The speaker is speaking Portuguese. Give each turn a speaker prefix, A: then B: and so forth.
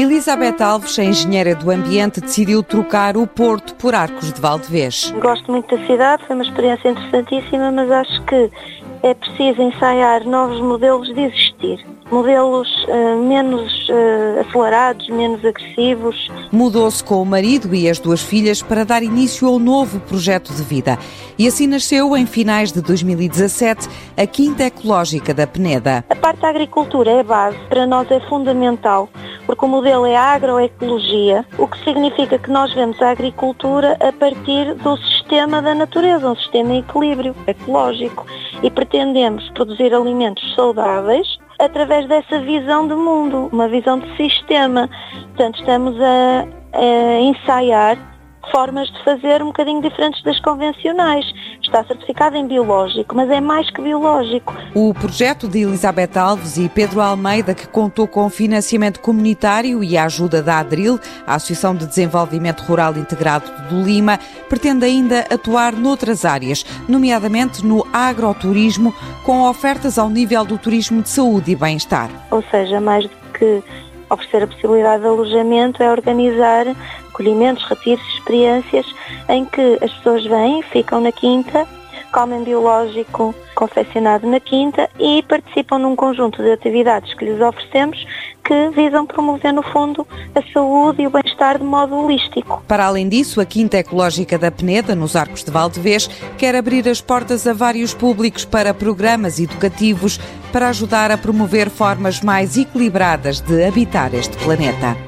A: Elizabeth Alves, a engenheira do ambiente, decidiu trocar o Porto por Arcos de Valdevez.
B: Gosto muito da cidade, foi uma experiência interessantíssima, mas acho que é preciso ensaiar novos modelos de existir. Modelos uh, menos uh, acelerados, menos agressivos.
A: Mudou-se com o marido e as duas filhas para dar início ao novo projeto de vida. E assim nasceu, em finais de 2017, a Quinta Ecológica da Peneda.
B: A parte da agricultura é base, para nós é fundamental porque o modelo é agroecologia, o que significa que nós vemos a agricultura a partir do sistema da natureza, um sistema em equilíbrio ecológico, e pretendemos produzir alimentos saudáveis através dessa visão de mundo, uma visão de sistema. Portanto, estamos a, a ensaiar formas de fazer um bocadinho diferentes das convencionais. Está certificado em biológico, mas é mais que biológico.
A: O projeto de Elizabeth Alves e Pedro Almeida, que contou com financiamento comunitário e a ajuda da ADRIL, a Associação de Desenvolvimento Rural Integrado do Lima, pretende ainda atuar noutras áreas, nomeadamente no agroturismo, com ofertas ao nível do turismo de saúde e bem-estar.
B: Ou seja, mais do que oferecer a possibilidade de alojamento é organizar acolhimentos, retiros, experiências em que as pessoas vêm, ficam na quinta, comem biológico confeccionado na quinta e participam num conjunto de atividades que lhes oferecemos que visam promover, no fundo, a saúde e o bem-estar de modo holístico.
A: Para além disso, a Quinta Ecológica da Peneda, nos Arcos de Valdevez, quer abrir as portas a vários públicos para programas educativos para ajudar a promover formas mais equilibradas de habitar este planeta.